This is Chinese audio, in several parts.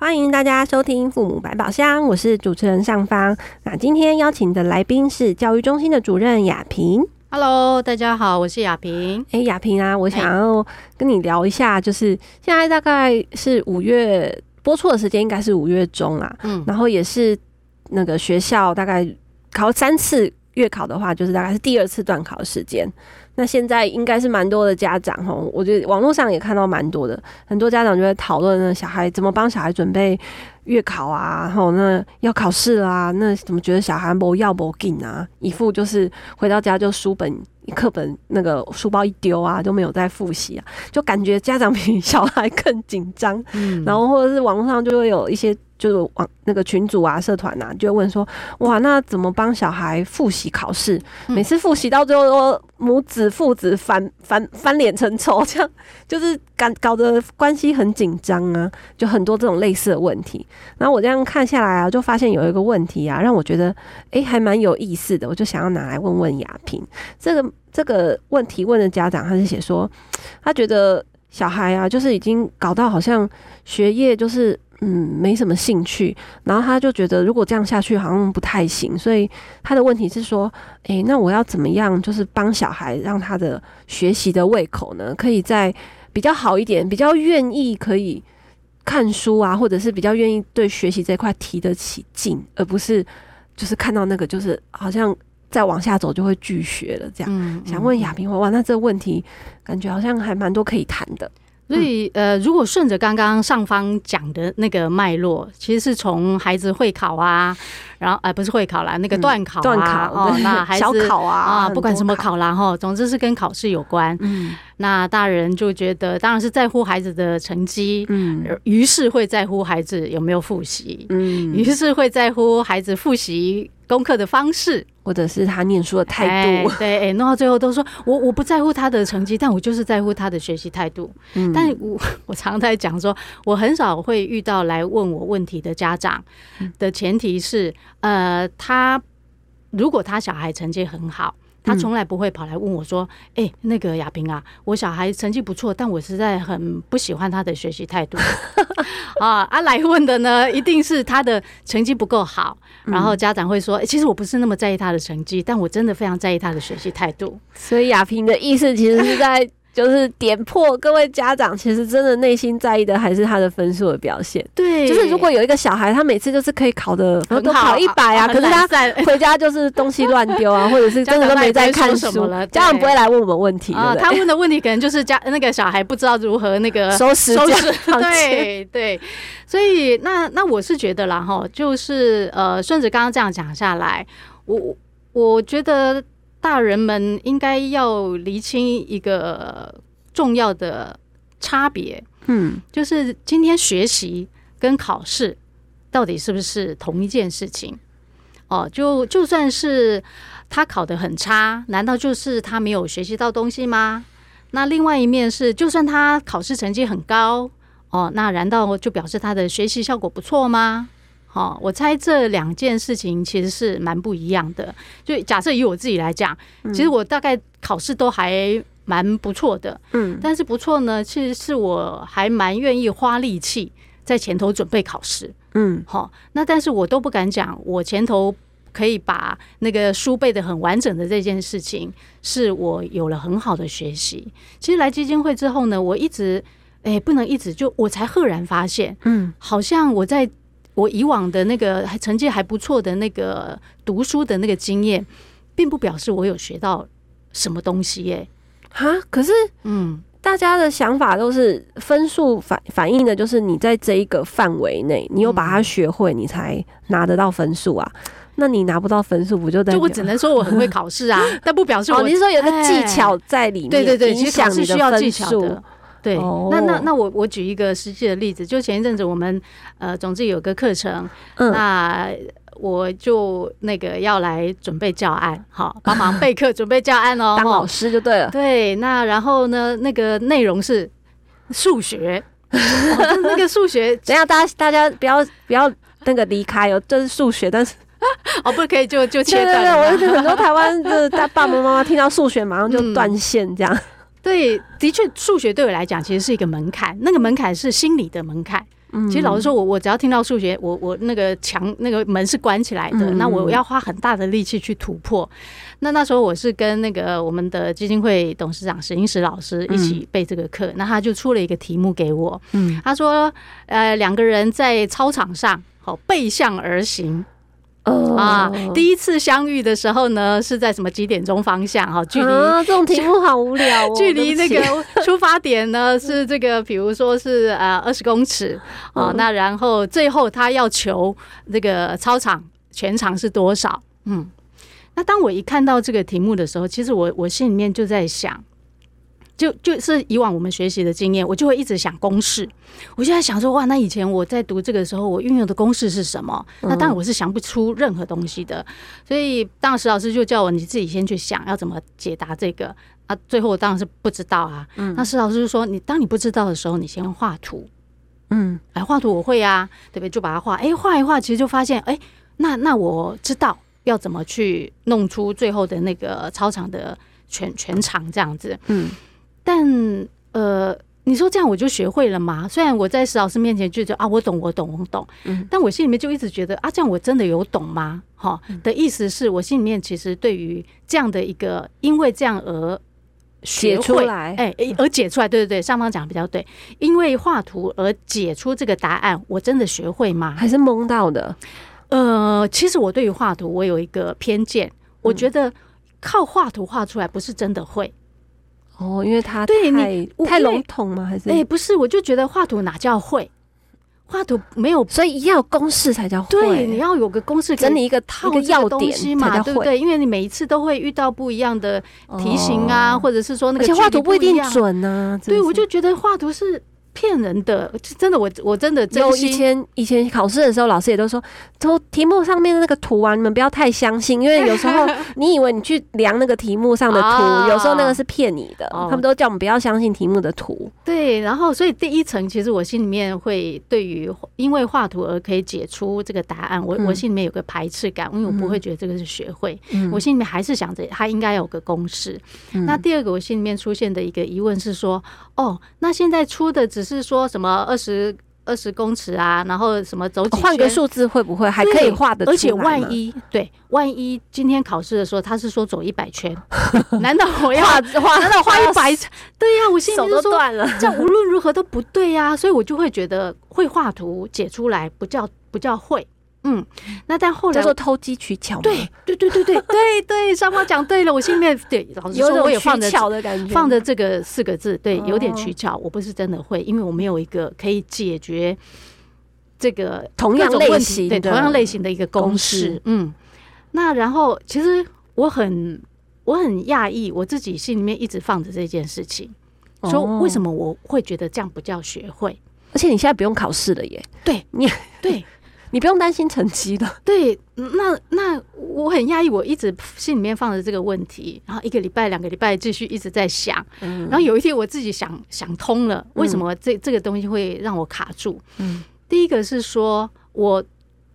欢迎大家收听父母百宝箱，我是主持人尚方。那今天邀请的来宾是教育中心的主任雅萍。Hello，大家好，我是雅萍。哎、欸，雅萍啊，我想要跟你聊一下，就是现在大概是五月播出的时间，应该是五月中啦。嗯，然后也是那个学校大概考三次月考的话，就是大概是第二次段考的时间。那现在应该是蛮多的家长哈，我觉得网络上也看到蛮多的，很多家长就在讨论呢，小孩怎么帮小孩准备月考啊，然后那要考试啊，那怎么觉得小孩不要不紧啊，一副就是回到家就书本。课本那个书包一丢啊，就没有再复习啊，就感觉家长比小孩更紧张。嗯，然后或者是网络上就会有一些就是往那个群组啊、社团啊，就问说：哇，那怎么帮小孩复习考试？每次复习到最后都母子父子翻翻翻脸成仇，这样就是搞搞得关系很紧张啊，就很多这种类似的问题。然后我这样看下来啊，就发现有一个问题啊，让我觉得哎、欸、还蛮有意思的，我就想要拿来问问雅萍这个。这个问题问的家长，他是写说，他觉得小孩啊，就是已经搞到好像学业就是嗯没什么兴趣，然后他就觉得如果这样下去好像不太行，所以他的问题是说，诶，那我要怎么样，就是帮小孩让他的学习的胃口呢，可以再比较好一点，比较愿意可以看书啊，或者是比较愿意对学习这块提得起劲，而不是就是看到那个就是好像。再往下走就会拒学了，这样。嗯嗯、想问亚萍，哇，那这个问题感觉好像还蛮多可以谈的。所以，呃，如果顺着刚刚上方讲的那个脉络，其实是从孩子会考啊，然后，呃，不是会考啦，那个段考啊，段考哦，那孩子小考啊，啊，不管什么考啦，哈，总之是跟考试有关。嗯，那大人就觉得，当然是在乎孩子的成绩，嗯，于是会在乎孩子有没有复习，嗯，于是会在乎孩子复习功课的方式，或者是他念书的态度，欸、对，哎、欸，弄到最后都说我我不在乎他的成绩，但我就是在乎他的学习态度。嗯，但我 我常在讲说，我很少会遇到来问我问题的家长，的前提是，呃，他如果他小孩成绩很好。他从来不会跑来问我说：“哎、欸，那个雅萍啊，我小孩成绩不错，但我实在很不喜欢他的学习态度。啊”啊，来问的呢，一定是他的成绩不够好，然后家长会说：“欸，其实我不是那么在意他的成绩，但我真的非常在意他的学习态度。”所以雅萍的意思其实是在。就是点破各位家长，其实真的内心在意的还是他的分数的表现。对，就是如果有一个小孩，他每次就是可以考的都考一百啊，可是他回家就是东西乱丢啊，或者是真的都没在看书了，家长不会来问我们问题啊。他问的问题可能就是家那个小孩不知道如何那个收拾收拾。对对，所以那那我是觉得啦哈，就是呃，顺着刚刚这样讲下来，我我觉得。大人们应该要厘清一个重要的差别，嗯，就是今天学习跟考试到底是不是同一件事情？哦，就就算是他考得很差，难道就是他没有学习到东西吗？那另外一面是，就算他考试成绩很高，哦，那难道就表示他的学习效果不错吗？哦，我猜这两件事情其实是蛮不一样的。就假设以我自己来讲，其实我大概考试都还蛮不错的，嗯，但是不错呢，其实是我还蛮愿意花力气在前头准备考试，嗯，好，那但是我都不敢讲，我前头可以把那个书背的很完整的这件事情，是我有了很好的学习。其实来基金会之后呢，我一直哎，不能一直就我才赫然发现，嗯，好像我在。我以往的那个成绩还不错的那个读书的那个经验，并不表示我有学到什么东西耶。哈，可是，嗯，大家的想法都是分数反反映的，就是你在这一个范围内，你有把它学会，你才拿得到分数啊。那你拿不到分数，不就代表？就我只能说我很会考试啊，但不表示我。你是说有个技巧在里面？对对对，其实考试需要技巧的。对，哦、那那那我我举一个实际的例子，就前一阵子我们呃，总之有个课程，嗯、那我就那个要来准备教案，好，帮忙备课 准备教案哦，当老师就对了。对，那然后呢，那个内容是数学，哦、那个数学，等下大家大家不要不要那个离开哦，这是数学，但是。哦，不可以就就切断。对对对，我很多台湾的大爸爸妈妈听到数学马上就断线，这样、嗯。对，的确，数学对我来讲其实是一个门槛，那个门槛是心理的门槛。嗯，其实老实说，我我只要听到数学，我我那个墙那个门是关起来的，嗯、那我要花很大的力气去突破。那那时候我是跟那个我们的基金会董事长史英石老师一起备这个课，嗯、那他就出了一个题目给我。嗯，他说，呃，两个人在操场上，好背向而行。啊，第一次相遇的时候呢，是在什么几点钟方向？哈，距离、啊、这种题目好无聊哦。距离那个出发点呢是这个，比如说是呃二十公尺啊。那然后最后他要求这个操场全长是多少？嗯，那当我一看到这个题目的时候，其实我我心里面就在想。就就是以往我们学习的经验，我就会一直想公式。我就在想说，哇，那以前我在读这个时候，我运用的公式是什么？那当然我是想不出任何东西的。所以当时老师就叫我，你自己先去想要怎么解答这个啊。最后我当然是不知道啊。那石老师就说，你当你不知道的时候，你先画图。嗯，哎，画图我会啊，对不对？就把它画，哎，画一画，其实就发现，哎，那那我知道要怎么去弄出最后的那个操场的全全场这样子。嗯。但呃，你说这样我就学会了吗？虽然我在石老师面前就觉得啊，我懂，我懂，我懂，嗯，但我心里面就一直觉得啊，这样我真的有懂吗？哈，的意思是我心里面其实对于这样的一个，因为这样而学出来，哎，而解出来，对对对，上方讲的比较对，因为画图而解出这个答案，我真的学会吗？还是蒙到的？呃，其实我对于画图，我有一个偏见，我觉得靠画图画出来不是真的会。哦，因为它对你太笼统吗？还是哎，不是，我就觉得画图哪叫会？画图没有，所以一定要有公式才叫会。对，你要有个公式，整理一个套一个要点嘛，对不对？因为你每一次都会遇到不一样的题型啊，或者是说那个画图不一定准呢。对，我就觉得画图是。骗人的，真的，我我真的真心。以前以前考试的时候，老师也都说，从题目上面的那个图啊，你们不要太相信，因为 有时候你以为你去量那个题目上的图，有时候那个是骗你的。他们都叫我们不要相信题目的图。对，然后所以第一层，其实我心里面会对于因为画图而可以解出这个答案，我我心里面有个排斥感，因为我不会觉得这个是学会，我心里面还是想着它应该有个公式。那第二个，我心里面出现的一个疑问是说，哦，那现在出的只是说什么二十二十公尺啊，然后什么走几圈，换个数字会不会还可以画的？而且万一对，万一今天考试的时候他是说走一百圈，难道我要画？难道画一百？对呀，我心里就说这无论如何都不对呀，所以我就会觉得会画图解出来不叫不叫会。嗯，那但后来叫做偷机取巧，对对对对对对对，双方讲对了，我心里面对老师说我也放着巧的感觉，放着这个四个字，对，有点取巧，我不是真的会，因为我没有一个可以解决这个同样类型对同样类型的一个公式。嗯，那然后其实我很我很讶异，我自己心里面一直放着这件事情，说为什么我会觉得这样不叫学会？而且你现在不用考试了耶，对你对。你不用担心成绩的。对，那那我很压抑，我一直心里面放着这个问题，然后一个礼拜、两个礼拜继续一直在想，然后有一天我自己想想通了，为什么这这个东西会让我卡住？嗯，第一个是说我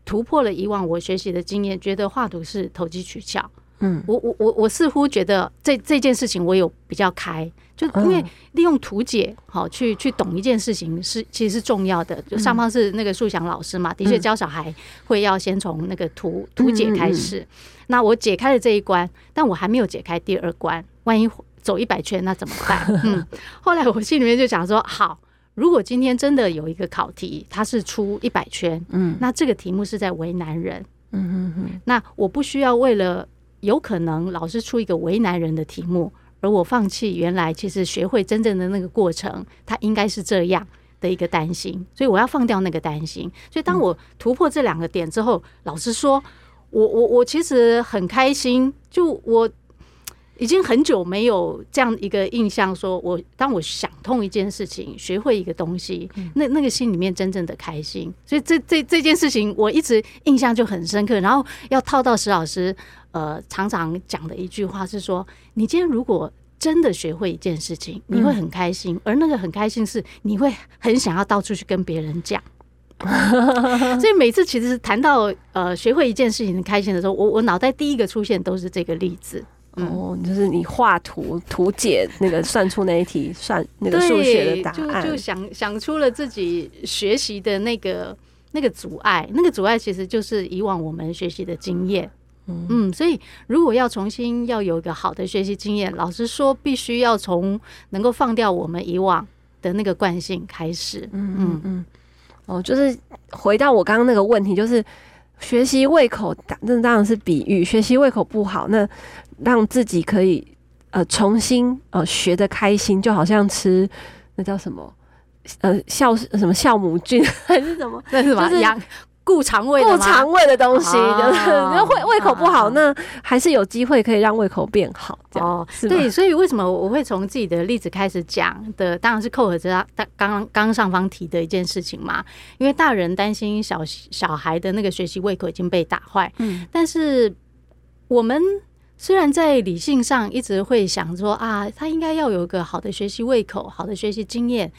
突破了以往我学习的经验，觉得画图是投机取巧。嗯，我我我我似乎觉得这这件事情我有比较开，就因为利用图解好去去懂一件事情是其实是重要的。就上方是那个素祥老师嘛，的确教小孩会要先从那个图图解开始。那我解开了这一关，但我还没有解开第二关，万一走一百圈那怎么办？嗯，后来我心里面就想说，好，如果今天真的有一个考题，它是出一百圈，嗯，那这个题目是在为难人，嗯嗯嗯，那我不需要为了。有可能老师出一个为难人的题目，而我放弃原来其实学会真正的那个过程，它应该是这样的一个担心，所以我要放掉那个担心。所以当我突破这两个点之后，老实说，我我我其实很开心。就我已经很久没有这样一个印象，说我当我想通一件事情，学会一个东西，那那个心里面真正的开心。所以这这这件事情，我一直印象就很深刻。然后要套到石老师，呃，常常讲的一句话是说：你今天如果真的学会一件事情，你会很开心，而那个很开心是你会很想要到处去跟别人讲。所以每次其实谈到呃学会一件事情很开心的时候，我我脑袋第一个出现都是这个例子。哦，就是你画图图解那个算出那一题算那个数学的答案，就就想想出了自己学习的那个那个阻碍，那个阻碍其实就是以往我们学习的经验。嗯，嗯，所以如果要重新要有一个好的学习经验，老师说，必须要从能够放掉我们以往的那个惯性开始。嗯嗯嗯。哦，就是回到我刚刚那个问题，就是学习胃口，那当然是比喻。学习胃口不好，那让自己可以呃重新呃学的开心，就好像吃那叫什么呃酵什么酵母菌还是什么？那是什么？顾肠胃、顾肠胃的东西，就是那胃胃口不好，那还是有机会可以让胃口变好。哦，对，所以为什么我会从自己的例子开始讲的？当然是扣合着刚刚刚上方提的一件事情嘛。因为大人担心小小孩的那个学习胃口已经被打坏，嗯，但是我们虽然在理性上一直会想说啊，他应该要有一个好的学习胃口、好的学习经验，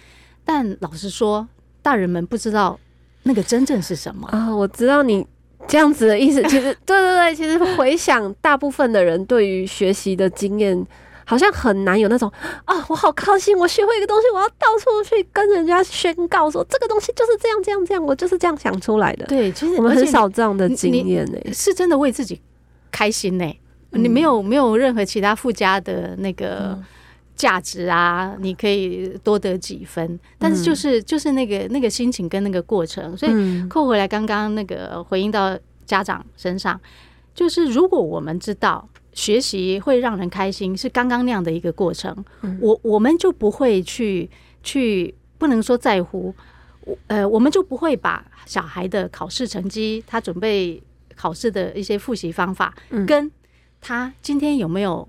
但老实说，大人们不知道。那个真正是什么啊？我知道你这样子的意思。其实，对对对，其实回想大部分的人对于学习的经验，好像很难有那种啊，我好高兴，我学会一个东西，我要到处去跟人家宣告说这个东西就是这样这样这样，我就是这样想出来的。对，其实我们很少这样的经验呢，是真的为自己开心呢。你没有没有任何其他附加的那个。嗯价值啊，你可以多得几分，但是就是就是那个那个心情跟那个过程，所以扣回来刚刚那个回应到家长身上，就是如果我们知道学习会让人开心，是刚刚那样的一个过程，我我们就不会去去不能说在乎，呃，我们就不会把小孩的考试成绩，他准备考试的一些复习方法，跟他今天有没有。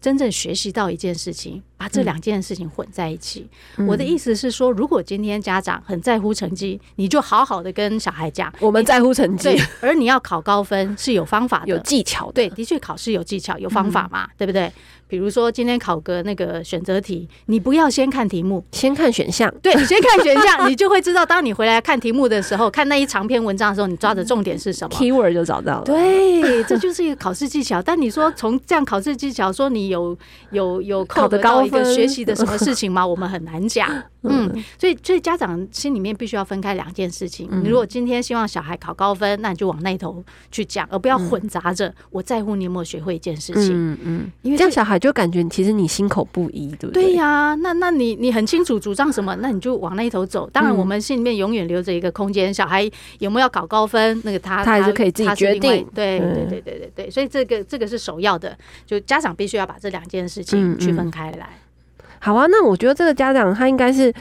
真正学习到一件事情，把这两件事情混在一起。嗯、我的意思是说，如果今天家长很在乎成绩，你就好好的跟小孩讲，我们在乎成绩，而你要考高分是有方法的、有技巧的。对，的确考试有技巧、有方法嘛，嗯、对不对？比如说今天考个那个选择题，你不要先看题目，先看选项。对，你先看选项，你就会知道，当你回来看题目的时候，看那一长篇文章的时候，你抓的重点是什么？Keyword 就找到了。对，这就是一个考试技巧。但你说从这样考试技巧，说你有有有考得高一个学习的什么事情吗？我们很难讲。嗯，所以所以家长心里面必须要分开两件事情。你如果今天希望小孩考高分，那你就往那头去讲，而不要混杂着。我在乎你有没有学会一件事情。嗯嗯，因为这样小孩就感觉其实你心口不一，对不对？对呀，那那你你很清楚主张什么，那你就往那一头走。当然，我们心里面永远留着一个空间，小孩有没有要考高分，那个他他还是可以自己决定。对对对对对对，所以这个这个是首要的，就家长必须要把这两件事情区分开来。好啊，那我觉得这个家长他应该是，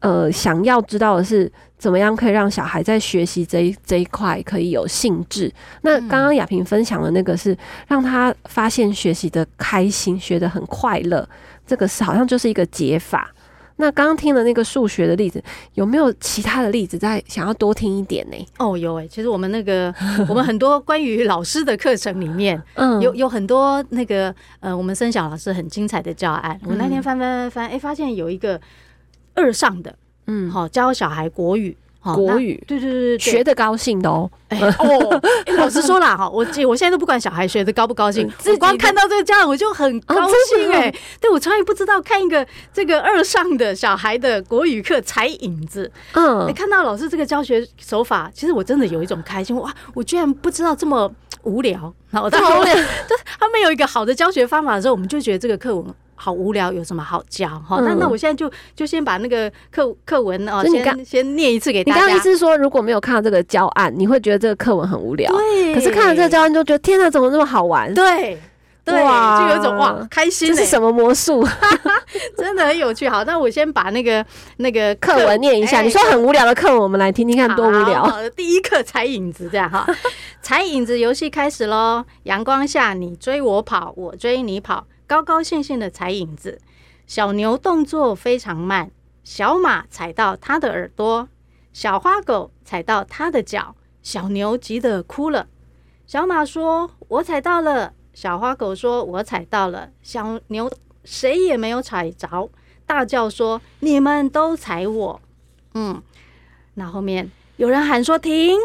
呃，想要知道的是怎么样可以让小孩在学习这一这一块可以有兴致。那刚刚雅萍分享的那个是让他发现学习的开心，学得很快乐，这个是好像就是一个解法。那刚刚听了那个数学的例子，有没有其他的例子再想要多听一点呢？哦，有诶，其实我们那个 我们很多关于老师的课程里面，嗯，有有很多那个呃，我们生小老师很精彩的教案。我那天翻翻翻翻，哎，发现有一个二上的，嗯，好教小孩国语。国语，对对对对，学的高兴的哦。哎哦，老实说啦，哈，我我现在都不管小孩学的高不高兴，我光看到这个家长我就很高兴哎。对，我从来不知道看一个这个二上的小孩的国语课踩影子，嗯，看到老师这个教学手法，其实我真的有一种开心哇！我居然不知道这么无聊，然后他们他们有一个好的教学方法的时候，我们就觉得这个课文。好无聊，有什么好教？哈、嗯，那那我现在就就先把那个课课文哦，先先念一次给大家。你刚刚意思是说，如果没有看到这个教案，你会觉得这个课文很无聊。对。可是看了这个教案，就觉得天哪，怎么这么好玩？对。对，就有一种哇开心，这是什么魔术？真的很有趣。好，那我先把那个那个课文念一下。你说很无聊的课文，我们来听听看多无聊。好，第一课踩影子，这样哈，踩影子游戏开始喽。阳光下，你追我跑，我追你跑，高高兴兴的踩影子。小牛动作非常慢，小马踩到它的耳朵，小花狗踩到它的脚，小牛急得哭了。小马说：“我踩到了。”小花狗说：“我踩到了。”小牛谁也没有踩着，大叫说：“你们都踩我！”嗯，那后面有人喊说：“停！”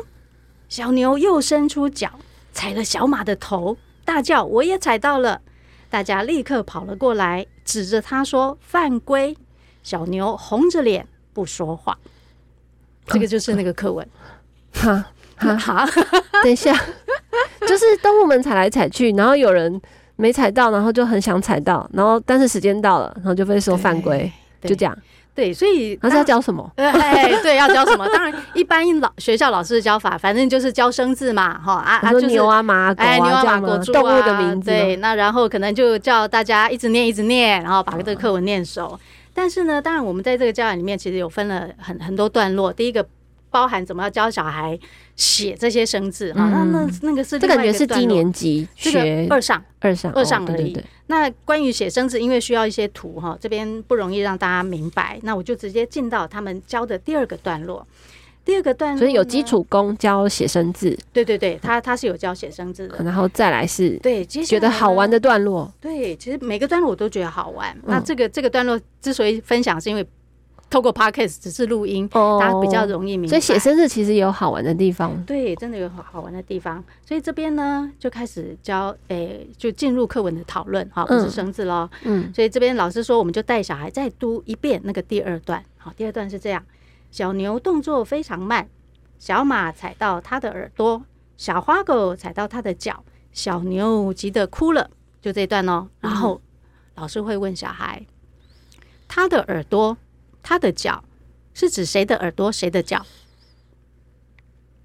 小牛又伸出脚踩了小马的头，大叫：“我也踩到了！”大家立刻跑了过来，指着他说：“犯规！”小牛红着脸不说话。这个就是那个课文。哈哈 哈！等一下。就是动物们踩来踩去，然后有人没踩到，然后就很想踩到，然后但是时间到了，然后就被说犯规，就这样。对，所以他是要教什么？哎，对，要教什么？当然，一般老学校老师的教法，反正就是教生字嘛，哈啊啊，就是牛啊马啊狗啊，牛啊马狗猪啊，动物的名字。对，那然后可能就叫大家一直念，一直念，然后把这个课文念熟。但是呢，当然我们在这个教案里面，其实有分了很很多段落。第一个。包含怎么要教小孩写这些生字哈、嗯，那那那个是这感觉是低年级学二上二上二上而已。对对对，那关于写生字，因为需要一些图哈，这边不容易让大家明白，那我就直接进到他们教的第二个段落。第二个段落，所以有基础功教写生字，对对对，他他是有教写生字的，然后再来是对觉得好玩的段落。对，其实每个段落我都觉得好玩。嗯、那这个这个段落之所以分享，是因为。透过 Podcast 只是录音，大家比较容易明白。所以写生日其实也有好玩的地方。对，真的有好好玩的地方。所以这边呢，就开始教，诶、欸，就进入课文的讨论，哈，不是生字喽。嗯。所以这边老师说，我们就带小孩再读一遍那个第二段。好，第二段是这样：小牛动作非常慢，小马踩到它的耳朵，小花狗踩到它的脚，小牛急得哭了。就这一段哦。然后老师会问小孩，他的耳朵。他的脚是指谁的耳朵，谁的脚？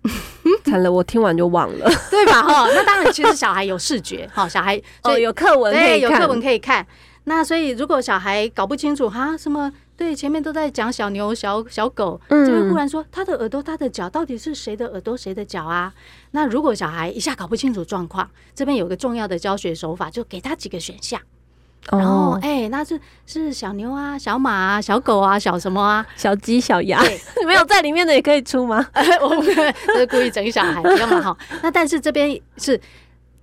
惨了，我听完就忘了，对吧？哈，那当然，其实小孩有视觉，哈，小孩哦，有课文，对，有课文可以看。那所以，如果小孩搞不清楚哈，什么对，前面都在讲小牛、小小狗，嗯，这边忽然说他的耳朵、他的脚，到底是谁的耳朵、谁的脚啊？那如果小孩一下搞不清楚状况，这边有个重要的教学手法，就给他几个选项。然后，哎、欸，那是是小牛啊，小马啊，小狗啊，小什么啊，小鸡、小鸭，没有在里面的也可以出吗？我们是故意整小孩，要嘛哈。那但是这边是，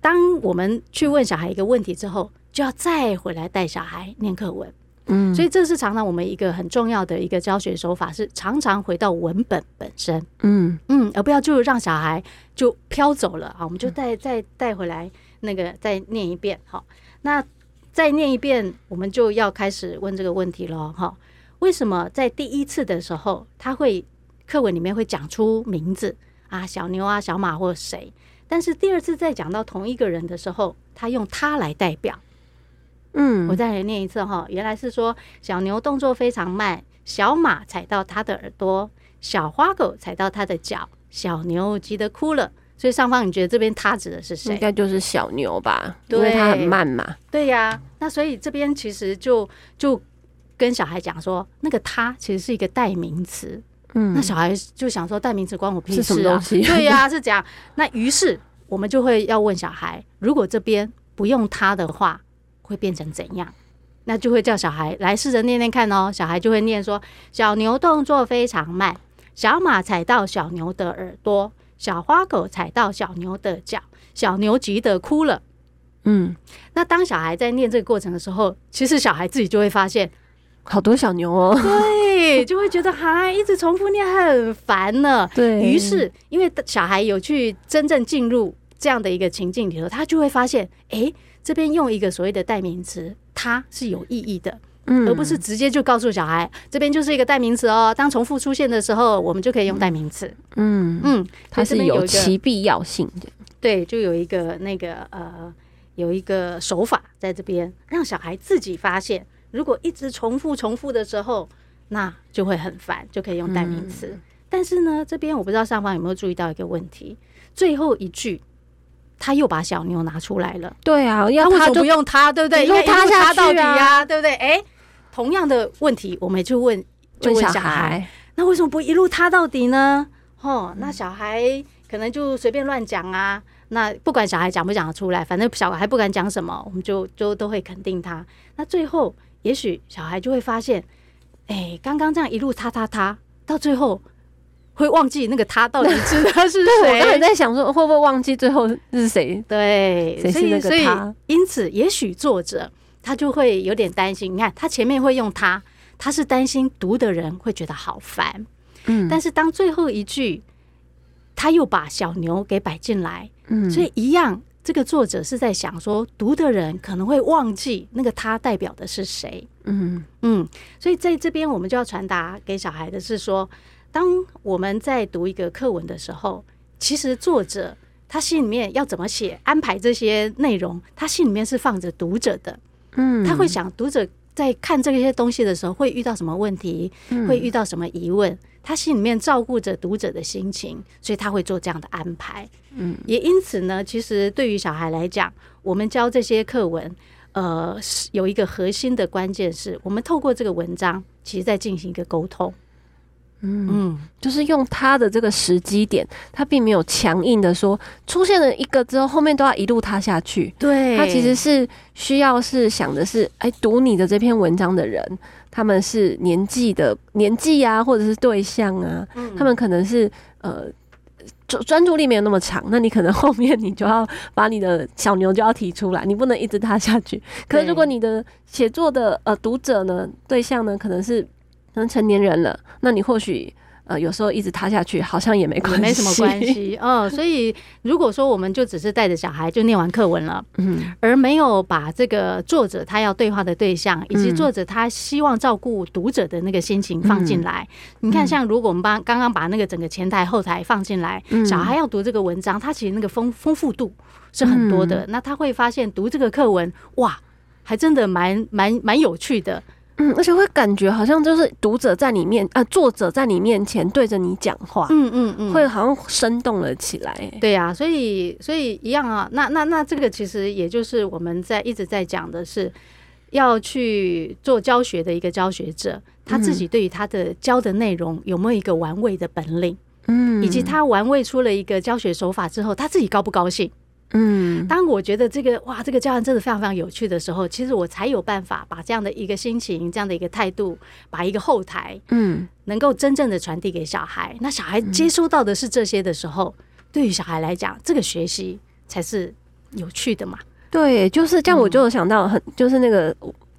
当我们去问小孩一个问题之后，就要再回来带小孩念课文。嗯，所以这是常常我们一个很重要的一个教学手法，是常常回到文本本身。嗯嗯，而不要就让小孩就飘走了啊。我们就带再带回来那个再念一遍。好，那。再念一遍，我们就要开始问这个问题了哈。为什么在第一次的时候，他会课文里面会讲出名字啊，小牛啊、小马或谁？但是第二次再讲到同一个人的时候，他用他来代表。嗯，我再来念一次哈。原来是说小牛动作非常慢，小马踩到他的耳朵，小花狗踩到他的脚，小牛急得哭了。所以上方你觉得这边他指的是谁？应该就是小牛吧，因为它很慢嘛。对呀、啊，那所以这边其实就就跟小孩讲说，那个他其实是一个代名词。嗯，那小孩就想说，代名词关我屁事啊？是什么东西？对呀、啊，是这样。那于是我们就会要问小孩，如果这边不用他的话，会变成怎样？那就会叫小孩来试着念念看哦。小孩就会念说：小牛动作非常慢，小马踩到小牛的耳朵。小花狗踩到小牛的脚，小牛急得哭了。嗯，那当小孩在念这个过程的时候，其实小孩自己就会发现好多小牛哦。对，就会觉得哈，一直重复念很烦呢。对，于是，因为小孩有去真正进入这样的一个情境里头，他就会发现，哎，这边用一个所谓的代名词，它是有意义的。嗯，而不是直接就告诉小孩，这边就是一个代名词哦。当重复出现的时候，我们就可以用代名词。嗯嗯，它是有其必要性的。对，就有一个那个呃，有一个手法在这边，让小孩自己发现，如果一直重复重复的时候，那就会很烦，就可以用代名词。嗯。但是呢，这边我不知道上方有没有注意到一个问题，最后一句。他又把小牛拿出来了。对啊，要他就不用他，对不对？因为他他到底啊，对不对？哎，同样的问题，我们就问，就问小孩，那为什么不一路他到底呢？哦，那小孩可能就随便乱讲啊。那不管小孩讲不讲得出来，反正小孩不敢讲什么，我们就就都会肯定他。那最后，也许小孩就会发现，哎，刚刚这样一路他他他，到最后。会忘记那个他到底知道是谁？我刚才在想说，会不会忘记最后是谁？对，谁是那个他？所以，所以因此，也许作者他就会有点担心。你看，他前面会用他，他是担心读的人会觉得好烦。嗯，但是当最后一句他又把小牛给摆进来，嗯，所以一样，这个作者是在想说，读的人可能会忘记那个他代表的是谁。嗯嗯，所以在这边我们就要传达给小孩的是说。当我们在读一个课文的时候，其实作者他心里面要怎么写、安排这些内容，他心里面是放着读者的。嗯，他会想读者在看这些东西的时候会遇到什么问题，会遇到什么疑问，他心里面照顾着读者的心情，所以他会做这样的安排。嗯，也因此呢，其实对于小孩来讲，我们教这些课文，呃，有一个核心的关键是我们透过这个文章，其实在进行一个沟通。嗯，就是用他的这个时机点，他并没有强硬的说出现了一个之后，后面都要一路塌下去。对，他其实是需要是想的是，哎，读你的这篇文章的人，他们是年纪的年纪啊，或者是对象啊，嗯、他们可能是呃专专注力没有那么长，那你可能后面你就要把你的小牛就要提出来，你不能一直塌下去。可是如果你的写作的呃读者呢，对象呢，可能是。可能成年人了，那你或许呃有时候一直塌下去，好像也没关系，没什么关系。嗯，所以如果说我们就只是带着小孩就念完课文了，嗯，而没有把这个作者他要对话的对象，以及作者他希望照顾读者的那个心情放进来，嗯、你看，像如果我们把刚刚把那个整个前台后台放进来，嗯、小孩要读这个文章，他其实那个丰丰富度是很多的。嗯、那他会发现读这个课文，哇，还真的蛮蛮蛮有趣的。嗯，而且会感觉好像就是读者在你面啊，作者在你面前对着你讲话，嗯嗯嗯，会好像生动了起来。对呀、啊，所以所以一样啊，那那那这个其实也就是我们在一直在讲的是要去做教学的一个教学者，他自己对于他的教的内容有没有一个玩味的本领，嗯，以及他玩味出了一个教学手法之后，他自己高不高兴？嗯，当我觉得这个哇，这个教案真的非常非常有趣的时候，其实我才有办法把这样的一个心情、这样的一个态度，把一个后台，嗯，能够真正的传递给小孩。那小孩接收到的是这些的时候，对于小孩来讲，这个学习才是有趣的嘛。对，就是这样。我就有想到很，就是那个。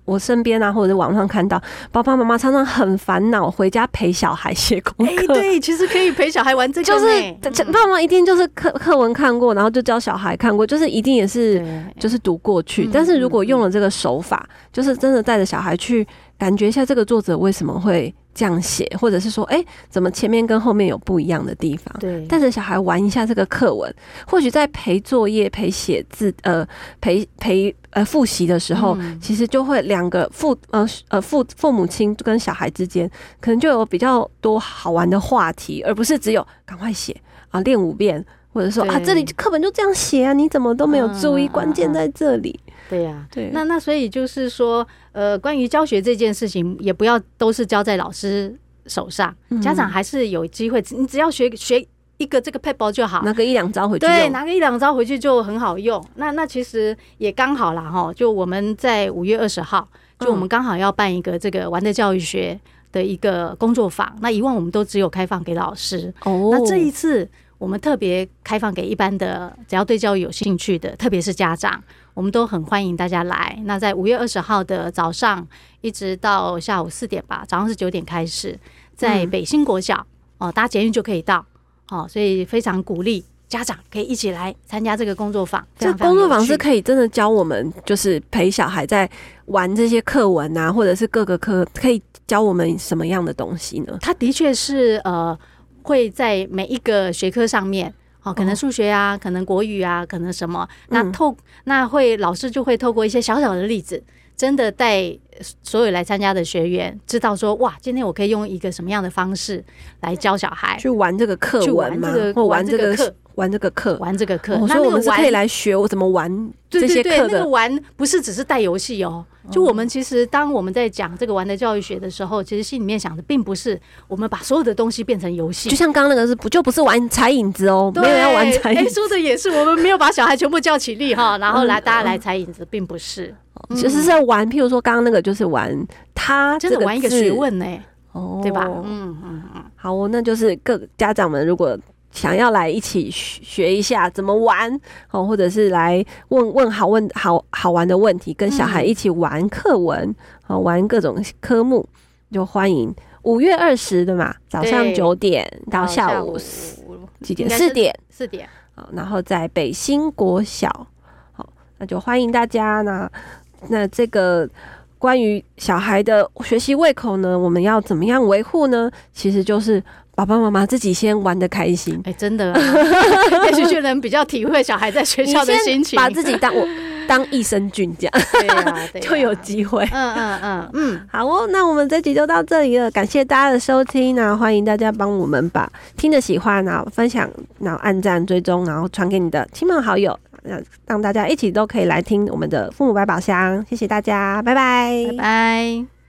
我身边啊，或者是网上看到，爸爸妈妈常常很烦恼，回家陪小孩写功课。欸。对，其实可以陪小孩玩这个，就是爸妈一定就是课课文看过，然后就教小孩看过，就是一定也是就是读过去。但是如果用了这个手法，就是真的带着小孩去感觉一下这个作者为什么会。这样写，或者是说，哎、欸，怎么前面跟后面有不一样的地方？对，带着小孩玩一下这个课文，或许在陪作业、陪写字、呃，陪陪呃复习的时候，嗯、其实就会两个父呃呃父父母亲跟小孩之间，可能就有比较多好玩的话题，而不是只有赶快写啊，练五遍，或者说啊，这里课本就这样写啊，你怎么都没有注意，嗯、关键在这里。对呀，对，那那所以就是说，呃，关于教学这件事情，也不要都是交在老师手上，家长还是有机会，你只要学学一个这个 paper 就好，拿个一两招回去，对，拿个一两招回去就很好用。那那其实也刚好啦哈，就我们在五月二十号，就我们刚好要办一个这个玩的教育学的一个工作坊。那以往我们都只有开放给老师，哦，那这一次我们特别开放给一般的，只要对教育有兴趣的，特别是家长。我们都很欢迎大家来。那在五月二十号的早上，一直到下午四点吧，早上是九点开始，在北新国小、嗯、哦，搭捷运就可以到。哦，所以非常鼓励家长可以一起来参加这个工作坊。这工作坊是可以真的教我们，就是陪小孩在玩这些课文啊，或者是各个课，可以教我们什么样的东西呢？它的确是呃，会在每一个学科上面。哦，可能数学啊，可能国语啊，可能什么，那透那会老师就会透过一些小小的例子，真的带所有来参加的学员知道说，哇，今天我可以用一个什么样的方式来教小孩去玩这个课文嘛？或玩这个课，玩这个课，玩这个课。哦，所以我们是可以来学我怎么玩这些课的。对对对，那个玩不是只是带游戏哦。就我们其实当我们在讲这个玩的教育学的时候，其实心里面想的并不是我们把所有的东西变成游戏。就像刚刚那个是不就不是玩踩影子哦，没有要玩踩影子。哎，说的也是，我们没有把小孩全部叫起立哈，然后来大家来踩影子，并不是。其实是在玩，譬如说刚刚那个就是玩他真的玩一个学问呢，哦，对吧？嗯嗯嗯。好，那就是各家长们如果。想要来一起学一下怎么玩哦，或者是来问问好问好好玩的问题，跟小孩一起玩课文，好玩各种科目，就欢迎五月二十的嘛，早上九点到下午几点？四点，四点。好，然后在北新国小，好，那就欢迎大家呢。那这个关于小孩的学习胃口呢，我们要怎么样维护呢？其实就是。爸爸妈妈自己先玩的开心，哎、欸，真的、啊，也许就能比较体会小孩在学校的 心情，把自己当我当益生菌这样，对、啊，对啊、就有机会。嗯嗯嗯嗯，好哦，那我们这集就到这里了，感谢大家的收听，然后欢迎大家帮我们把听的喜欢，然后分享，然后按赞追踪，然后传给你的亲朋好友，让让大家一起都可以来听我们的父母百宝箱，谢谢大家，拜拜，拜拜。